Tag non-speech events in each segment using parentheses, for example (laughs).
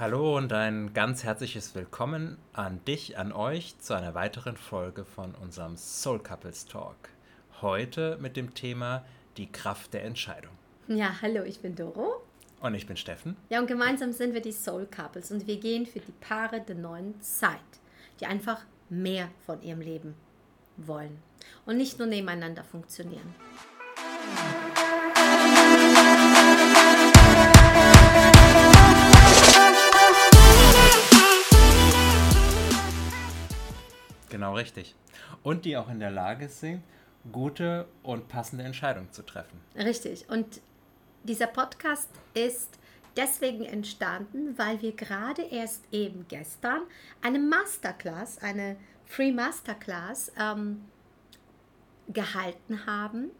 Hallo und ein ganz herzliches Willkommen an dich, an euch zu einer weiteren Folge von unserem Soul Couples Talk. Heute mit dem Thema die Kraft der Entscheidung. Ja, hallo, ich bin Doro. Und ich bin Steffen. Ja, und gemeinsam sind wir die Soul Couples und wir gehen für die Paare der neuen Zeit, die einfach mehr von ihrem Leben wollen und nicht nur nebeneinander funktionieren. Genau richtig. Und die auch in der Lage sind, gute und passende Entscheidungen zu treffen. Richtig. Und dieser Podcast ist deswegen entstanden, weil wir gerade erst eben gestern eine Masterclass, eine Free Masterclass ähm, gehalten haben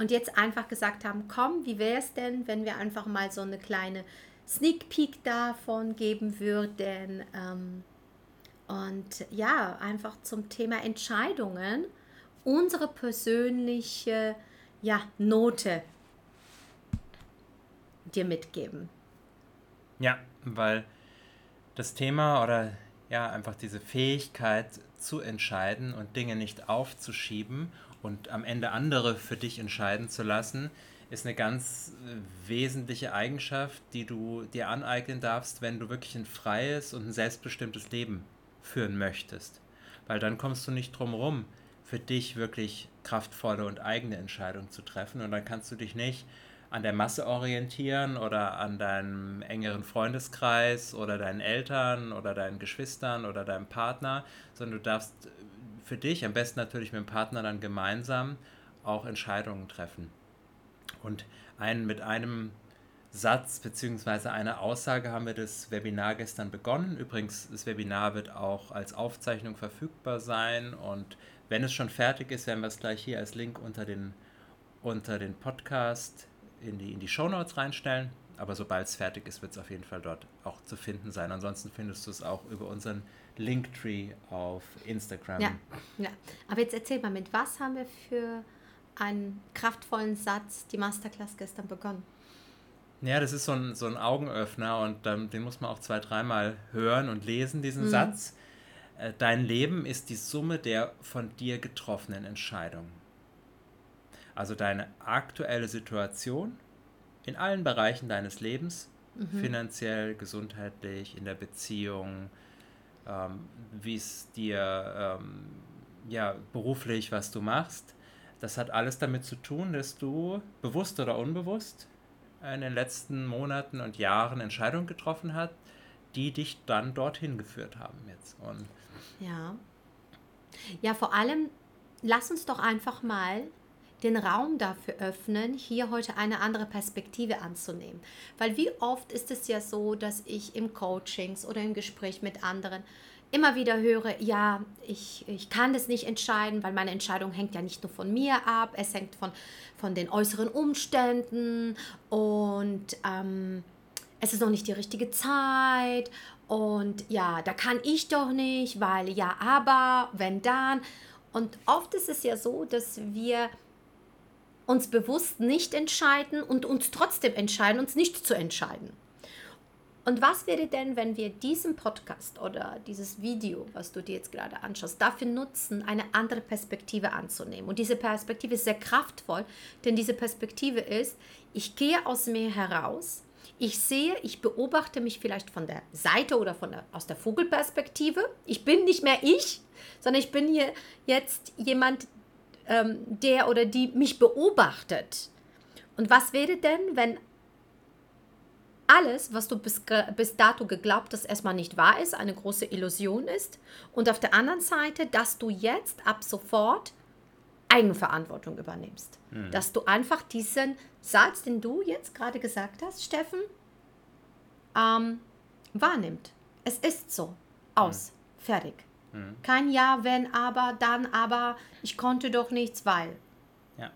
und jetzt einfach gesagt haben, komm, wie wäre es denn, wenn wir einfach mal so eine kleine Sneak Peek davon geben würden. Ähm, und ja, einfach zum Thema Entscheidungen unsere persönliche ja, Note dir mitgeben. Ja, weil das Thema oder ja, einfach diese Fähigkeit zu entscheiden und Dinge nicht aufzuschieben und am Ende andere für dich entscheiden zu lassen, ist eine ganz äh, wesentliche Eigenschaft, die du dir aneignen darfst, wenn du wirklich ein freies und ein selbstbestimmtes Leben führen möchtest. Weil dann kommst du nicht drum rum, für dich wirklich kraftvolle und eigene Entscheidungen zu treffen. Und dann kannst du dich nicht an der Masse orientieren oder an deinem engeren Freundeskreis oder deinen Eltern oder deinen Geschwistern oder deinem Partner, sondern du darfst für dich, am besten natürlich mit dem Partner dann gemeinsam, auch Entscheidungen treffen. Und ein, mit einem Satz bzw. einer Aussage haben wir das Webinar gestern begonnen. Übrigens, das Webinar wird auch als Aufzeichnung verfügbar sein und wenn es schon fertig ist, werden wir es gleich hier als Link unter den, unter den Podcast in die, in die Show Notes reinstellen. Aber sobald es fertig ist, wird es auf jeden Fall dort auch zu finden sein. Ansonsten findest du es auch über unseren Linktree auf Instagram. Ja, ja. Aber jetzt erzähl mal, mit was haben wir für einen kraftvollen Satz die Masterclass gestern begonnen? Ja, das ist so ein, so ein Augenöffner und ähm, den muss man auch zwei, dreimal hören und lesen, diesen mhm. Satz. Äh, dein Leben ist die Summe der von dir getroffenen Entscheidungen. Also deine aktuelle Situation in allen Bereichen deines Lebens, mhm. finanziell, gesundheitlich, in der Beziehung, ähm, wie es dir ähm, ja, beruflich, was du machst, das hat alles damit zu tun, dass du bewusst oder unbewusst in den letzten Monaten und Jahren Entscheidungen getroffen hat, die dich dann dorthin geführt haben jetzt. Und ja. Ja, vor allem lass uns doch einfach mal den Raum dafür öffnen, hier heute eine andere Perspektive anzunehmen. Weil wie oft ist es ja so, dass ich im Coachings oder im Gespräch mit anderen immer wieder höre, ja, ich, ich kann das nicht entscheiden, weil meine Entscheidung hängt ja nicht nur von mir ab, es hängt von, von den äußeren Umständen und ähm, es ist noch nicht die richtige Zeit und ja, da kann ich doch nicht, weil ja, aber, wenn dann. Und oft ist es ja so, dass wir uns bewusst nicht entscheiden und uns trotzdem entscheiden, uns nicht zu entscheiden. Und was wäre denn, wenn wir diesen Podcast oder dieses Video, was du dir jetzt gerade anschaust, dafür nutzen, eine andere Perspektive anzunehmen? Und diese Perspektive ist sehr kraftvoll, denn diese Perspektive ist, ich gehe aus mir heraus, ich sehe, ich beobachte mich vielleicht von der Seite oder von der, aus der Vogelperspektive. Ich bin nicht mehr ich, sondern ich bin hier jetzt jemand, ähm, der oder die mich beobachtet. Und was wäre denn, wenn alles, was du bis, bis dato geglaubt hast, erstmal nicht wahr ist, eine große Illusion ist. Und auf der anderen Seite, dass du jetzt ab sofort Eigenverantwortung übernimmst. Mhm. Dass du einfach diesen Satz, den du jetzt gerade gesagt hast, Steffen, ähm, wahrnimmt. Es ist so. Aus. Mhm. Fertig. Mhm. Kein Ja, wenn, aber, dann, aber, ich konnte doch nichts, weil. Ja.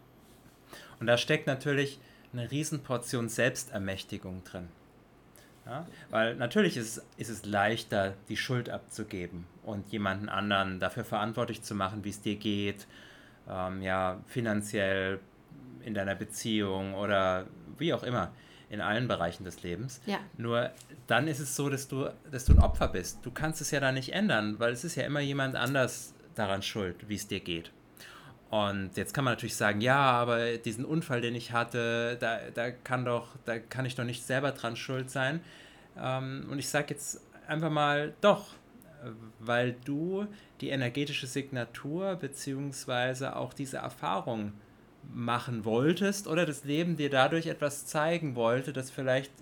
Und da steckt natürlich eine Riesenportion Selbstermächtigung drin. Ja? Weil natürlich ist, ist es leichter, die Schuld abzugeben und jemanden anderen dafür verantwortlich zu machen, wie es dir geht, ähm, ja, finanziell in deiner Beziehung oder wie auch immer. in allen Bereichen des Lebens. Ja. Nur dann ist es so, dass du, dass du ein Opfer bist. Du kannst es ja da nicht ändern, weil es ist ja immer jemand anders daran schuld, wie es dir geht. Und jetzt kann man natürlich sagen, ja, aber diesen Unfall, den ich hatte, da, da kann doch, da kann ich doch nicht selber dran schuld sein. Ähm, und ich sage jetzt einfach mal doch, weil du die energetische Signatur beziehungsweise auch diese Erfahrung machen wolltest oder das Leben dir dadurch etwas zeigen wollte, dass vielleicht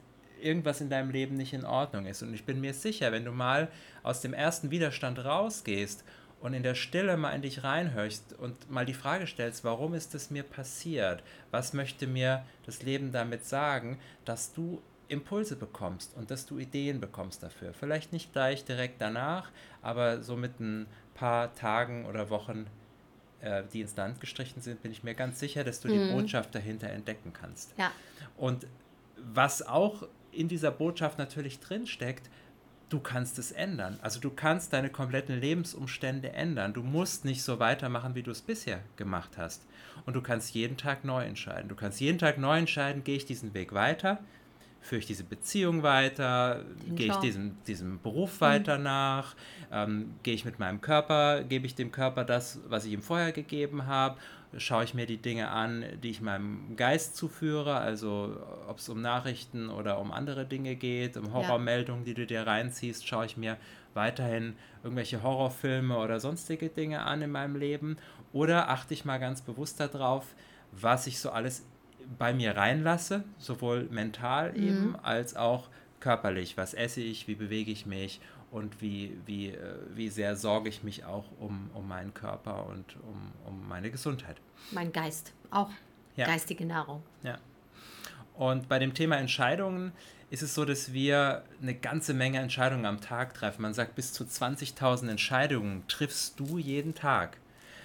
irgendwas in deinem Leben nicht in Ordnung ist. Und ich bin mir sicher, wenn du mal aus dem ersten Widerstand rausgehst und in der Stille mal in dich reinhörst und mal die Frage stellst, warum ist es mir passiert? Was möchte mir das Leben damit sagen, dass du Impulse bekommst und dass du Ideen bekommst dafür. Vielleicht nicht gleich direkt danach, aber so mit ein paar Tagen oder Wochen, äh, die ins Land gestrichen sind, bin ich mir ganz sicher, dass du mhm. die Botschaft dahinter entdecken kannst. Ja. Und was auch in dieser Botschaft natürlich drinsteckt, du kannst es ändern. Also du kannst deine kompletten Lebensumstände ändern. Du musst nicht so weitermachen, wie du es bisher gemacht hast. Und du kannst jeden Tag neu entscheiden. Du kannst jeden Tag neu entscheiden, gehe ich diesen Weg weiter, führe ich diese Beziehung weiter, gehe ich diesem, diesem Beruf weiter mhm. nach, ähm, gehe ich mit meinem Körper, gebe ich dem Körper das, was ich ihm vorher gegeben habe schaue ich mir die Dinge an, die ich meinem Geist zuführe, also ob es um Nachrichten oder um andere Dinge geht, um Horrormeldungen, die du dir reinziehst, schaue ich mir weiterhin irgendwelche Horrorfilme oder sonstige Dinge an in meinem Leben oder achte ich mal ganz bewusst darauf, was ich so alles bei mir reinlasse, sowohl mental mhm. eben als auch körperlich. Was esse ich, wie bewege ich mich und wie, wie, äh, wie sehr sorge ich mich auch um, um meinen Körper und um, um meine Gesundheit. Mein Geist, auch ja. geistige Nahrung. Ja. Und bei dem Thema Entscheidungen ist es so, dass wir eine ganze Menge Entscheidungen am Tag treffen. Man sagt, bis zu 20.000 Entscheidungen triffst du jeden Tag.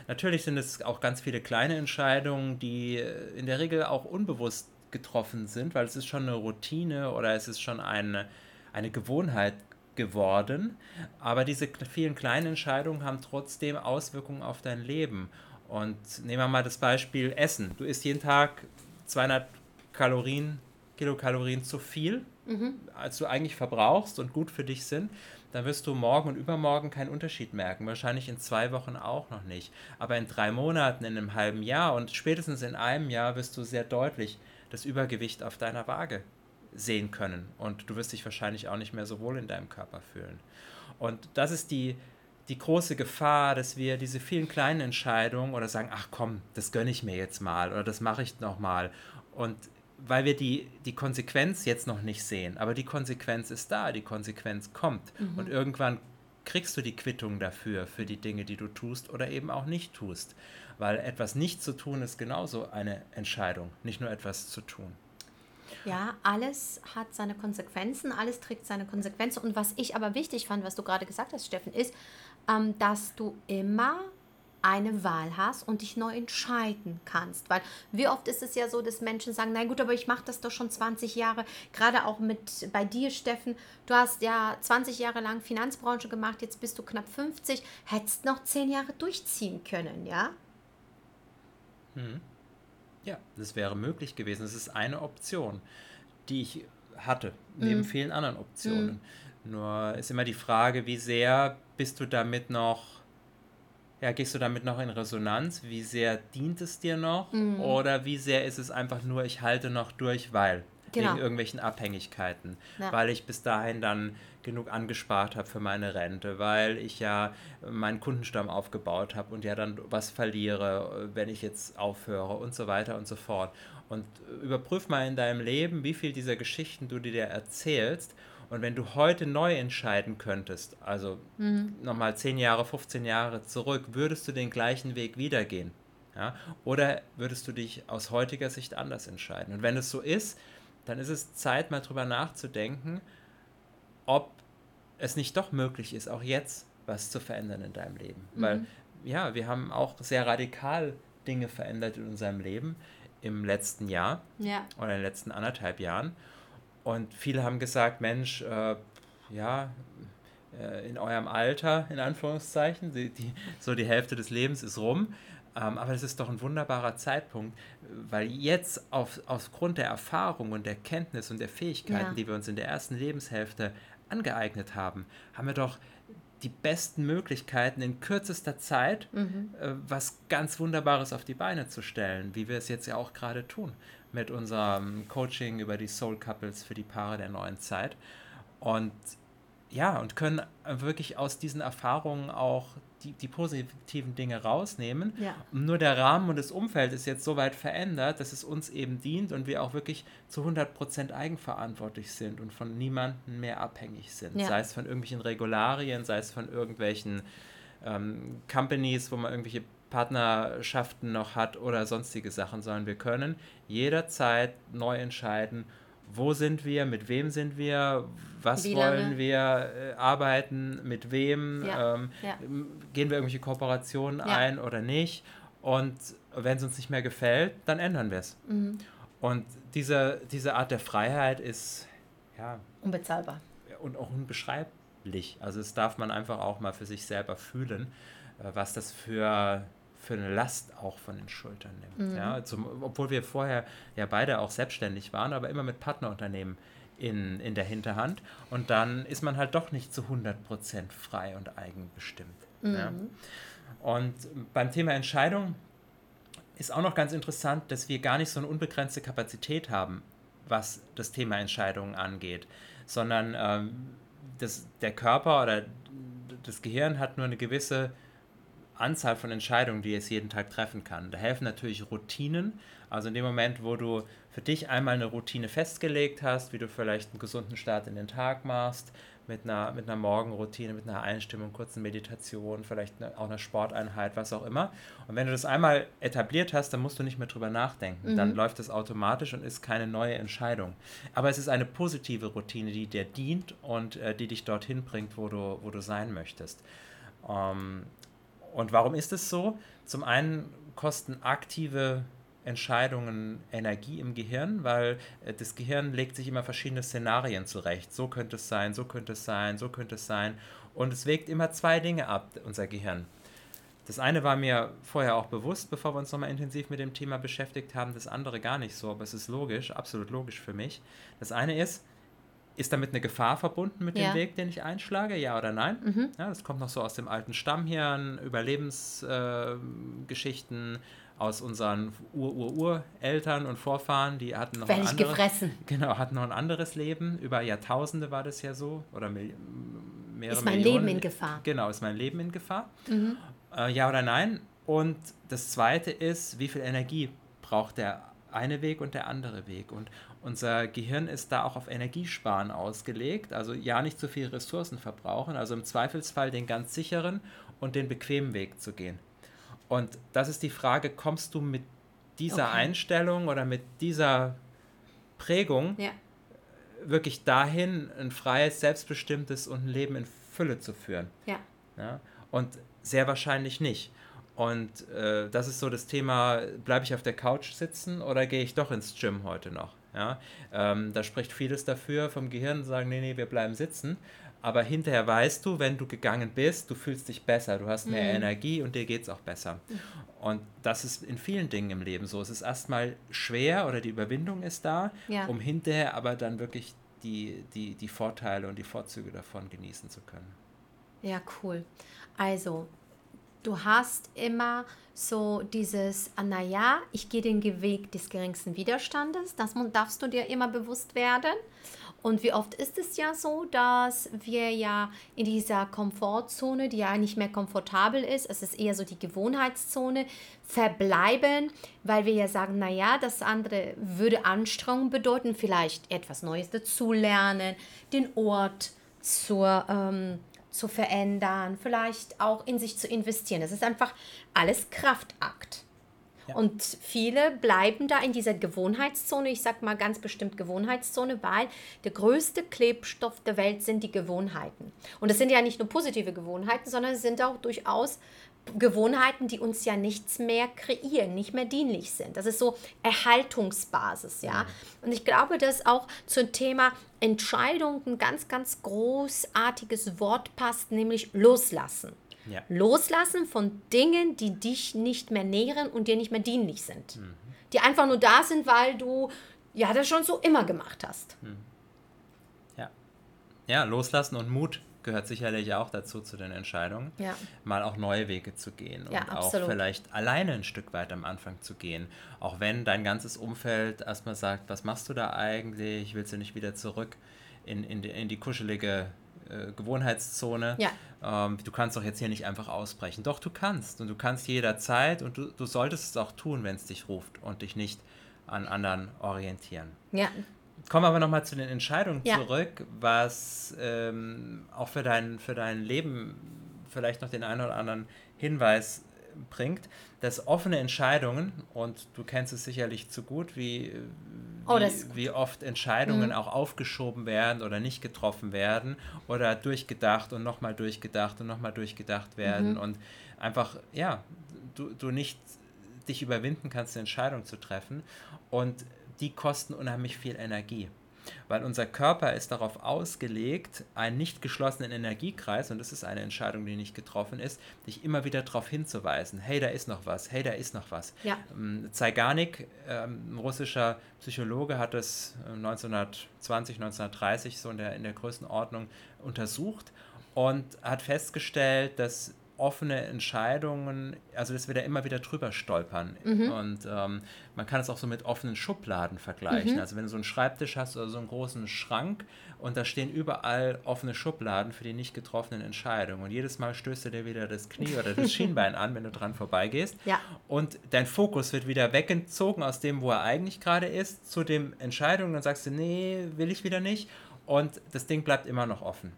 Natürlich sind es auch ganz viele kleine Entscheidungen, die äh, in der Regel auch unbewusst getroffen sind, weil es ist schon eine Routine oder es ist schon eine, eine Gewohnheit geworden. Aber diese vielen kleinen Entscheidungen haben trotzdem Auswirkungen auf dein Leben. Und nehmen wir mal das Beispiel Essen. Du isst jeden Tag 200 Kalorien, Kilokalorien zu viel, mhm. als du eigentlich verbrauchst und gut für dich sind. Dann wirst du morgen und übermorgen keinen Unterschied merken. Wahrscheinlich in zwei Wochen auch noch nicht. Aber in drei Monaten, in einem halben Jahr und spätestens in einem Jahr wirst du sehr deutlich das Übergewicht auf deiner Waage sehen können. Und du wirst dich wahrscheinlich auch nicht mehr so wohl in deinem Körper fühlen. Und das ist die, die große Gefahr, dass wir diese vielen kleinen Entscheidungen oder sagen, ach komm, das gönne ich mir jetzt mal oder das mache ich noch mal. Und weil wir die, die Konsequenz jetzt noch nicht sehen, aber die Konsequenz ist da, die Konsequenz kommt. Mhm. Und irgendwann kriegst du die Quittung dafür, für die Dinge, die du tust oder eben auch nicht tust. Weil etwas nicht zu tun ist genauso eine Entscheidung, nicht nur etwas zu tun. Ja, alles hat seine Konsequenzen, alles trägt seine Konsequenzen. Und was ich aber wichtig fand, was du gerade gesagt hast, Steffen, ist, ähm, dass du immer eine Wahl hast und dich neu entscheiden kannst. Weil wie oft ist es ja so, dass Menschen sagen, na gut, aber ich mache das doch schon 20 Jahre, gerade auch mit bei dir, Steffen, du hast ja 20 Jahre lang Finanzbranche gemacht, jetzt bist du knapp 50, hättest noch 10 Jahre durchziehen können, ja? Hm. Ja, das wäre möglich gewesen. Das ist eine Option, die ich hatte, neben mhm. vielen anderen Optionen. Mhm. Nur ist immer die Frage, wie sehr bist du damit noch, ja, gehst du damit noch in Resonanz? Wie sehr dient es dir noch? Mhm. Oder wie sehr ist es einfach nur, ich halte noch durch, weil genau. wegen irgendwelchen Abhängigkeiten, ja. weil ich bis dahin dann genug angespart habe für meine Rente, weil ich ja meinen Kundenstamm aufgebaut habe und ja dann was verliere, wenn ich jetzt aufhöre und so weiter und so fort. Und überprüf mal in deinem Leben, wie viel dieser Geschichten du dir erzählst. Und wenn du heute neu entscheiden könntest, also mhm. nochmal 10 Jahre, 15 Jahre zurück, würdest du den gleichen Weg wieder gehen? Ja? Oder würdest du dich aus heutiger Sicht anders entscheiden? Und wenn es so ist, dann ist es Zeit, mal drüber nachzudenken, ob es nicht doch möglich ist, auch jetzt was zu verändern in deinem Leben. Mhm. Weil, ja, wir haben auch sehr radikal Dinge verändert in unserem Leben im letzten Jahr ja. oder in den letzten anderthalb Jahren. Und viele haben gesagt, Mensch, äh, ja, äh, in eurem Alter, in Anführungszeichen, die, die, so die Hälfte des Lebens ist rum. Ähm, aber es ist doch ein wunderbarer Zeitpunkt, weil jetzt auf, aufgrund der Erfahrung und der Kenntnis und der Fähigkeiten, ja. die wir uns in der ersten Lebenshälfte angeeignet haben, haben wir doch die besten Möglichkeiten in kürzester Zeit mhm. äh, was ganz Wunderbares auf die Beine zu stellen, wie wir es jetzt ja auch gerade tun mit unserem Coaching über die Soul Couples für die Paare der neuen Zeit. Und ja, und können wirklich aus diesen Erfahrungen auch die, die positiven Dinge rausnehmen. Ja. Nur der Rahmen und das Umfeld ist jetzt so weit verändert, dass es uns eben dient und wir auch wirklich zu 100% eigenverantwortlich sind und von niemandem mehr abhängig sind. Ja. Sei es von irgendwelchen Regularien, sei es von irgendwelchen ähm, Companies, wo man irgendwelche Partnerschaften noch hat oder sonstige Sachen, sondern wir können jederzeit neu entscheiden, wo sind wir, mit wem sind wir, was Wie wollen lange? wir äh, arbeiten, mit wem, ja. Ähm, ja. gehen wir irgendwelche Kooperationen ja. ein oder nicht. Und wenn es uns nicht mehr gefällt, dann ändern wir es. Mhm. Und diese, diese Art der Freiheit ist ja unbezahlbar. Und auch unbeschreiblich. Also es darf man einfach auch mal für sich selber fühlen, äh, was das für für eine Last auch von den Schultern nimmt. Mhm. Ja, zum, obwohl wir vorher ja beide auch selbstständig waren, aber immer mit Partnerunternehmen in, in der Hinterhand. Und dann ist man halt doch nicht zu 100% frei und eigenbestimmt. Mhm. Ja. Und beim Thema Entscheidung ist auch noch ganz interessant, dass wir gar nicht so eine unbegrenzte Kapazität haben, was das Thema Entscheidungen angeht, sondern ähm, das, der Körper oder das Gehirn hat nur eine gewisse Anzahl von Entscheidungen, die es jeden Tag treffen kann. Da helfen natürlich Routinen. Also in dem Moment, wo du für dich einmal eine Routine festgelegt hast, wie du vielleicht einen gesunden Start in den Tag machst, mit einer, mit einer Morgenroutine, mit einer Einstimmung, kurzen Meditation, vielleicht eine, auch einer Sporteinheit, was auch immer. Und wenn du das einmal etabliert hast, dann musst du nicht mehr drüber nachdenken. Mhm. Dann läuft es automatisch und ist keine neue Entscheidung. Aber es ist eine positive Routine, die dir dient und äh, die dich dorthin bringt, wo du, wo du sein möchtest. Ähm, und warum ist es so? Zum einen kosten aktive Entscheidungen Energie im Gehirn, weil äh, das Gehirn legt sich immer verschiedene Szenarien zurecht. So könnte es sein, so könnte es sein, so könnte es sein. Und es wägt immer zwei Dinge ab, unser Gehirn. Das eine war mir vorher auch bewusst, bevor wir uns nochmal intensiv mit dem Thema beschäftigt haben, das andere gar nicht so, aber es ist logisch, absolut logisch für mich. Das eine ist, ist damit eine Gefahr verbunden mit ja. dem Weg, den ich einschlage? Ja oder nein? Mhm. Ja, das kommt noch so aus dem alten Stammhirn, Überlebensgeschichten, äh, aus unseren Ur-Ur-Ureltern und Vorfahren, die hatten noch ein anderes, gefressen. Genau, hatten noch ein anderes Leben. Über Jahrtausende war das ja so. Oder mehrere Ist mein Millionen. Leben in Gefahr? Genau, ist mein Leben in Gefahr? Mhm. Äh, ja oder nein? Und das zweite ist, wie viel Energie braucht der eine Weg und der andere Weg. Und unser Gehirn ist da auch auf Energiesparen ausgelegt, also ja nicht zu viel Ressourcen verbrauchen, also im Zweifelsfall den ganz sicheren und den bequemen Weg zu gehen. Und das ist die Frage, kommst du mit dieser okay. Einstellung oder mit dieser Prägung ja. wirklich dahin, ein freies, selbstbestimmtes und ein Leben in Fülle zu führen? Ja. ja? Und sehr wahrscheinlich nicht. Und äh, das ist so das Thema, bleibe ich auf der Couch sitzen oder gehe ich doch ins Gym heute noch? Ja? Ähm, da spricht vieles dafür vom Gehirn, sagen, nee, nee, wir bleiben sitzen. Aber hinterher weißt du, wenn du gegangen bist, du fühlst dich besser, du hast mehr mhm. Energie und dir geht es auch besser. Mhm. Und das ist in vielen Dingen im Leben so. Es ist erstmal schwer oder die Überwindung ist da, ja. um hinterher aber dann wirklich die, die, die Vorteile und die Vorzüge davon genießen zu können. Ja, cool. Also, du hast immer so dieses, ah, naja, ich gehe den Weg des geringsten Widerstandes, das darfst du dir immer bewusst werden. Und wie oft ist es ja so, dass wir ja in dieser Komfortzone, die ja nicht mehr komfortabel ist, es ist eher so die Gewohnheitszone, verbleiben, weil wir ja sagen, naja, das andere würde Anstrengung bedeuten, vielleicht etwas Neues dazulernen, den Ort zur ähm, zu verändern, vielleicht auch in sich zu investieren. Das ist einfach alles Kraftakt. Ja. Und viele bleiben da in dieser Gewohnheitszone, ich sage mal ganz bestimmt Gewohnheitszone, weil der größte Klebstoff der Welt sind die Gewohnheiten. Und das sind ja nicht nur positive Gewohnheiten, sondern es sind auch durchaus Gewohnheiten, die uns ja nichts mehr kreieren, nicht mehr dienlich sind. Das ist so Erhaltungsbasis, ja. Mhm. Und ich glaube, dass auch zum Thema Entscheidung ein ganz, ganz großartiges Wort passt, nämlich loslassen. Ja. Loslassen von Dingen, die dich nicht mehr nähren und dir nicht mehr dienlich sind. Die einfach nur da sind, weil du ja das schon so immer gemacht hast. Ja. Ja, loslassen und Mut gehört sicherlich auch dazu zu den Entscheidungen, Ja. mal auch neue Wege zu gehen Ja, und auch absolut. vielleicht alleine ein Stück weit am Anfang zu gehen. Auch wenn dein ganzes Umfeld erstmal sagt, was machst du da eigentlich? Willst du nicht wieder zurück in, in, die, in die kuschelige äh, Gewohnheitszone? Ja. Ähm, du kannst doch jetzt hier nicht einfach ausbrechen. Doch, du kannst und du kannst jederzeit und du, du solltest es auch tun, wenn es dich ruft und dich nicht an anderen orientieren. Ja, Kommen wir aber nochmal zu den Entscheidungen Ja. zurück, was ähm, auch für dein, für dein Leben vielleicht noch den einen oder anderen Hinweis bringt, dass offene Entscheidungen, und du kennst es sicherlich zu gut, wie, wie, Oh, wie oft Entscheidungen Mhm. auch aufgeschoben werden oder nicht getroffen werden oder durchgedacht und nochmal durchgedacht und nochmal durchgedacht werden Mhm. und einfach, ja, du, du nicht dich überwinden kannst, eine Entscheidung zu treffen. Und die kosten unheimlich viel Energie. Weil unser Körper ist darauf ausgelegt, einen nicht geschlossenen Energiekreis, und das ist eine Entscheidung, die nicht getroffen ist, dich immer wieder darauf hinzuweisen, hey, da ist noch was, hey, da ist noch was. Ja. Ähm, Zeigarnik, ähm, ein russischer Psychologe, hat es äh, 1920, 1930 so in der, in der Größenordnung untersucht und hat festgestellt, dass offene Entscheidungen, also dass wir da immer wieder drüber stolpern. Und ähm, man kann es auch so mit offenen Schubladen vergleichen. Also wenn du so einen Schreibtisch hast oder so einen großen Schrank und da stehen überall offene Schubladen für die nicht getroffenen Entscheidungen. Und jedes Mal stößt du dir wieder das Knie oder das (laughs) Schienbein an, wenn du dran vorbeigehst. Ja. Und dein Fokus wird wieder weggezogen aus dem, wo er eigentlich gerade ist, zu den Entscheidungen. Dann sagst du, nee, will ich wieder nicht. Und das Ding bleibt immer noch offen.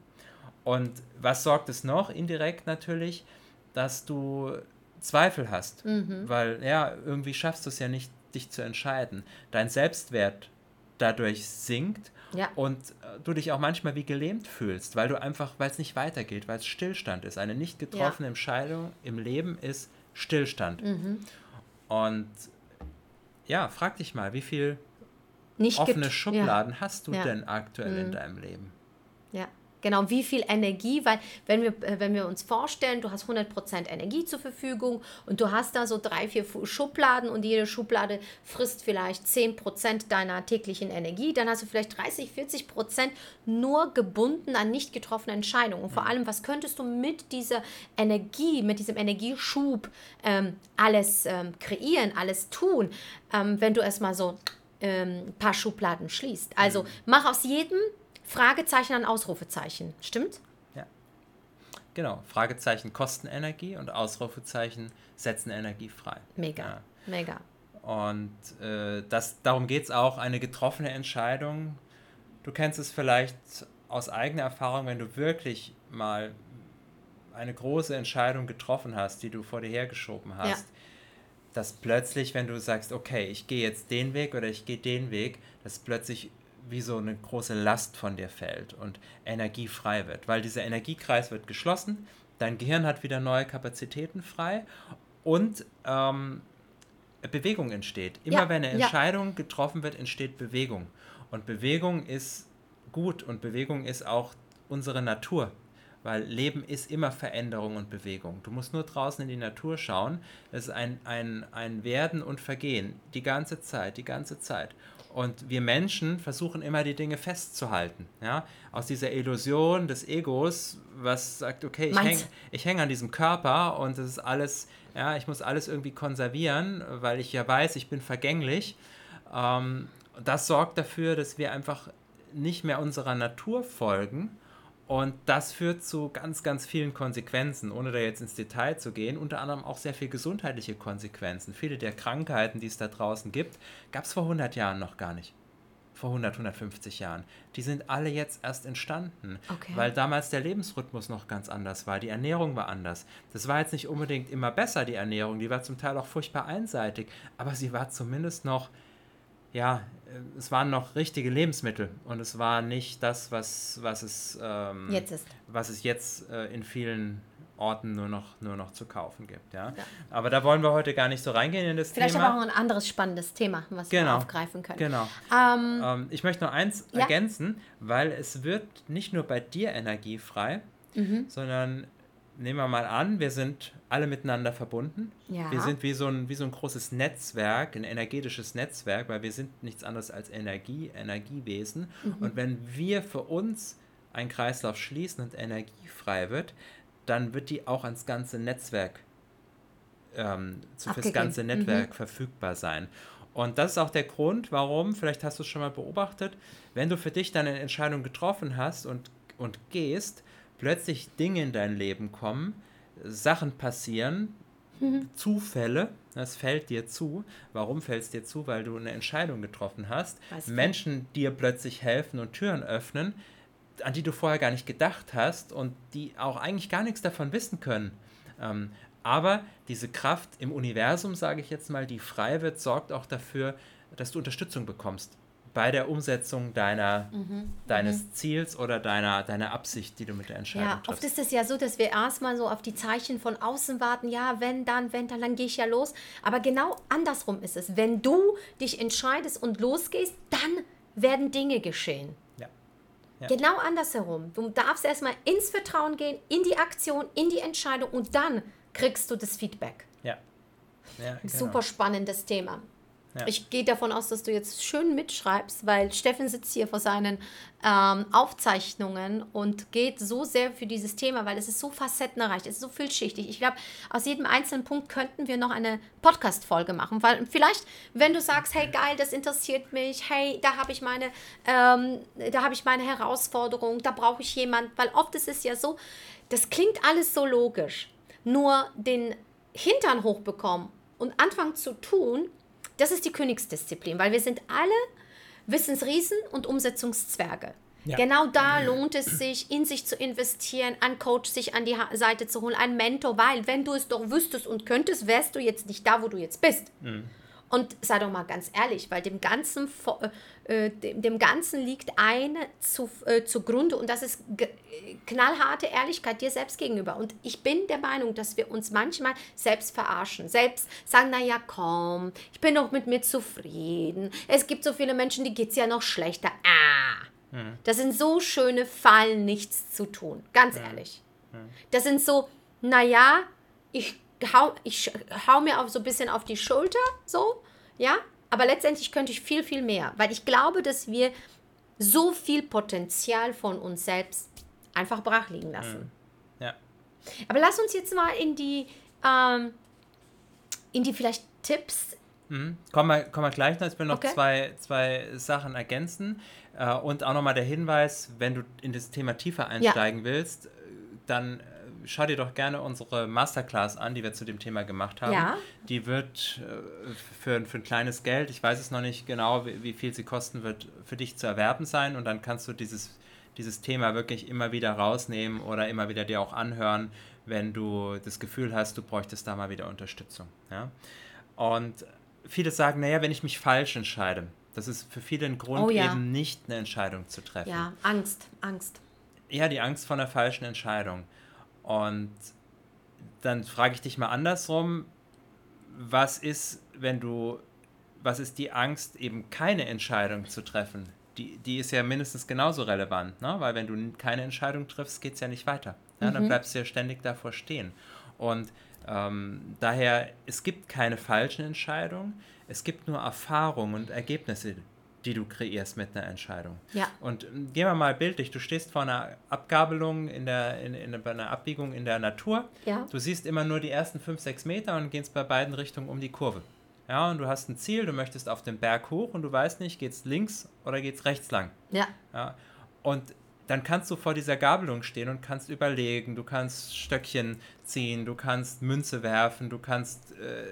Und was sorgt es noch? Indirekt natürlich, dass du Zweifel hast. Weil, ja, irgendwie schaffst du es ja nicht, dich zu entscheiden. Dein Selbstwert dadurch sinkt Ja. und äh, du dich auch manchmal wie gelähmt fühlst, weil du einfach, weil es nicht weitergeht, weil es Stillstand ist. Eine nicht getroffene Entscheidung im Leben ist Stillstand. Und ja, frag dich mal, wie viel Nicht offene Schubladen hast du Ja. denn aktuell in deinem Leben? Ja. Genau, wie viel Energie, weil wenn wir, äh, wenn wir uns vorstellen, du hast 100% Energie zur Verfügung und du hast da so drei, vier Schubladen und jede Schublade frisst vielleicht 10% deiner täglichen Energie, dann hast du vielleicht 30, 40% nur gebunden an nicht getroffene Entscheidungen. Und vor allem, was könntest du mit dieser Energie, mit diesem Energieschub ähm, alles ähm, kreieren, alles tun, ähm, wenn du erstmal so ähm, ein paar Schubladen schließt. Also mach aus jedem Fragezeichen ein Ausrufezeichen. Stimmt? Genau, Fragezeichen kosten Energie und Ausrufezeichen setzen Energie frei. Mega. Ja. Mega. Und äh, das, darum geht es auch, eine getroffene Entscheidung. Du kennst es vielleicht aus eigener Erfahrung, wenn du wirklich mal eine große Entscheidung getroffen hast, die du vor dir hergeschoben hast, Ja. dass plötzlich, wenn du sagst, okay, ich gehe jetzt den Weg oder ich gehe den Weg, dass plötzlich wie so eine große Last von dir fällt und Energie frei wird, weil dieser Energiekreis wird geschlossen, dein Gehirn hat wieder neue Kapazitäten frei und ähm, Bewegung entsteht. Immer Ja, wenn eine ja. Entscheidung getroffen wird, entsteht Bewegung. Und Bewegung ist gut und Bewegung ist auch unsere Natur. Weil Leben ist immer Veränderung und Bewegung. Du musst nur draußen in die Natur schauen. Es ist ein, ein, ein Werden und Vergehen. Die ganze Zeit, die ganze Zeit. Und wir Menschen versuchen immer die Dinge festzuhalten. Ja? Aus dieser Illusion des Egos, was sagt, okay, ich hänge häng an diesem Körper und das ist alles, ja, ich muss alles irgendwie konservieren, weil ich ja weiß, ich bin vergänglich. Ähm, das sorgt dafür, dass wir einfach nicht mehr unserer Natur folgen. Und das führt zu ganz, ganz vielen Konsequenzen, ohne da jetzt ins Detail zu gehen. Unter anderem auch sehr viel gesundheitliche Konsequenzen. Viele der Krankheiten, die es da draußen gibt, gab es vor 100 Jahren noch gar nicht. Vor 100, 150 Jahren. Die sind alle jetzt erst entstanden, Okay. weil damals der Lebensrhythmus noch ganz anders war. Die Ernährung war anders. Das war jetzt nicht unbedingt immer besser, die Ernährung. Die war zum Teil auch furchtbar einseitig. Aber sie war zumindest noch ja, äh, es waren noch richtige Lebensmittel und es war nicht das, was, was, es, ähm, Jetzt ist. was es jetzt äh, in vielen Orten nur noch, nur noch zu kaufen gibt. Ja? Ja. Aber da wollen wir heute gar nicht so reingehen in das Vielleicht Thema. aber auch ein anderes spannendes Thema, was wir Genau. aufgreifen können. Genau. Ähm, Ähm, ich möchte noch eins Ja. ergänzen, weil es wird nicht nur bei dir Energie frei, Mhm. sondern nehmen wir mal an, wir sind alle miteinander verbunden. Ja. Wir sind wie so, ein, wie so ein großes Netzwerk, ein energetisches Netzwerk, weil wir sind nichts anderes als Energie, Energiewesen. Mhm. Und wenn wir für uns einen Kreislauf schließen und Energie frei wird, dann wird die auch ans ganze Netzwerk, ähm, fürs Abgegeben. ganze Mhm. Netzwerk verfügbar sein. Und das ist auch der Grund, warum, vielleicht hast du es schon mal beobachtet, wenn du für dich dann eine Entscheidung getroffen hast und, und gehst, plötzlich Dinge in dein Leben kommen, Sachen passieren, Mhm. Zufälle, das fällt dir zu. Warum fällt es dir zu? Weil du eine Entscheidung getroffen hast. Weißt du? Menschen dir plötzlich helfen und Türen öffnen, an die du vorher gar nicht gedacht hast und die auch eigentlich gar nichts davon wissen können. Ähm, aber diese Kraft im Universum, sage ich jetzt mal, die frei wird, sorgt auch dafür, dass du Unterstützung bekommst bei der Umsetzung deiner, deines Ziels oder deiner, deiner Absicht, die du mit der Entscheidung Ja, oft triffst. ist es ja so, dass wir erstmal so auf die Zeichen von außen warten. Ja, wenn, dann, wenn, dann, dann gehe ich ja los. Aber genau andersrum ist es. Wenn du dich entscheidest und losgehst, dann werden Dinge geschehen. Ja. Ja. Genau andersherum. Du darfst erstmal ins Vertrauen gehen, in die Aktion, in die Entscheidung und dann kriegst du das Feedback. Ja. ja genau. Super spannendes Thema. Ja. Ich gehe davon aus, dass du jetzt schön mitschreibst, weil Steffen sitzt hier vor seinen ähm, Aufzeichnungen und geht so sehr für dieses Thema, weil es ist so facettenreich, es ist so vielschichtig. Ich glaube, aus jedem einzelnen Punkt könnten wir noch eine Podcast-Folge machen, weil vielleicht, wenn du sagst, hey geil, das interessiert mich, hey, da habe ich meine, ähm, da habe ich meine Herausforderung, da brauche ich jemand, weil oft ist es ja so, das klingt alles so logisch, nur den Hintern hochbekommen und anfangen zu tun, das ist die Königsdisziplin, weil wir sind alle Wissensriesen und Umsetzungszwerge. Ja. Genau da lohnt es sich, in sich zu investieren, einen Coach sich an die Seite zu holen, einen Mentor, weil wenn du es doch wüsstest und könntest, wärst du jetzt nicht da, wo du jetzt bist. Und sei doch mal ganz ehrlich, weil dem Ganzen, vo- äh, dem, dem Ganzen liegt eine zu, äh, zugrunde und das ist äh, knallharte Ehrlichkeit dir selbst gegenüber. Und ich bin der Meinung, dass wir uns manchmal selbst verarschen, selbst sagen, naja, komm, ich bin doch mit mir zufrieden. Es gibt so viele Menschen, die geht es ja noch schlechter. Ah, das sind so schöne Fallen, nichts zu tun, ganz ehrlich. Das sind so, naja, ich hau, ich hau mir auch so ein bisschen auf die Schulter, so, ja, aber letztendlich könnte ich viel, viel mehr, weil ich glaube, dass wir so viel Potenzial von uns selbst einfach brach liegen lassen. Ja. Aber lass uns jetzt mal in die, ähm, in die vielleicht Tipps. Mhm. Kommen, wir, kommen wir gleich noch. Ich will noch Okay. zwei, zwei Sachen ergänzen. Äh, und auch nochmal der Hinweis, wenn du in das Thema tiefer einsteigen willst, äh, dann schau dir doch gerne unsere Masterclass an, die wir zu dem Thema gemacht haben. Ja. Die wird äh, für, für ein kleines Geld, ich weiß es noch nicht genau, wie, wie viel sie kosten wird, für dich zu erwerben sein. Und dann kannst du dieses, dieses Thema wirklich immer wieder rausnehmen oder immer wieder dir auch anhören, wenn du das Gefühl hast, du bräuchtest da mal wieder Unterstützung. Ja? Und viele sagen, naja, wenn ich mich falsch entscheide, das ist für viele ein Grund, Oh ja. eben nicht eine Entscheidung zu treffen. Ja, Angst, Angst. Ja, die Angst vor einer falschen Entscheidung. Und dann frage ich dich mal andersrum, was ist, wenn du, was ist die Angst, eben keine Entscheidung zu treffen? Die, die ist ja mindestens genauso relevant, ne? weil wenn du keine Entscheidung triffst, geht es ja nicht weiter. Ja? Dann bleibst du ja ständig davor stehen. Und ähm, daher, es gibt keine falschen Entscheidungen, es gibt nur Erfahrungen und Ergebnisse, die du kreierst mit einer Entscheidung. Ja. Und ähm, gehen wir mal bildlich, du stehst vor einer Abgabelung in der, in, in, bei einer Abbiegung in der Natur. Ja. Du siehst immer nur die ersten 5, 6 Meter und gehst bei beiden Richtungen um die Kurve. Ja, und du hast ein Ziel, du möchtest auf den Berg hoch und du weißt nicht, geht's links oder geht's rechts lang. Ja. Ja, und dann kannst du vor dieser Gabelung stehen und kannst überlegen, du kannst Stöckchen ziehen, du kannst Münze werfen, du kannst, äh,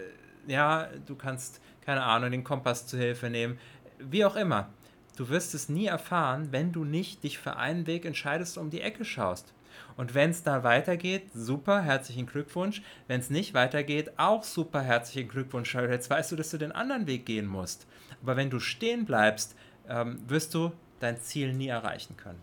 ja, du kannst, keine Ahnung, den Kompass zu Hilfe nehmen, wie auch immer. Du wirst es nie erfahren, wenn du nicht dich für einen Weg entscheidest und um die Ecke schaust. Und wenn es da weitergeht, super, herzlichen Glückwunsch. Wenn es nicht weitergeht, auch super, herzlichen Glückwunsch. Jetzt weißt du, dass du den anderen Weg gehen musst. Aber wenn du stehen bleibst, ähm, wirst du dein Ziel nie erreichen können.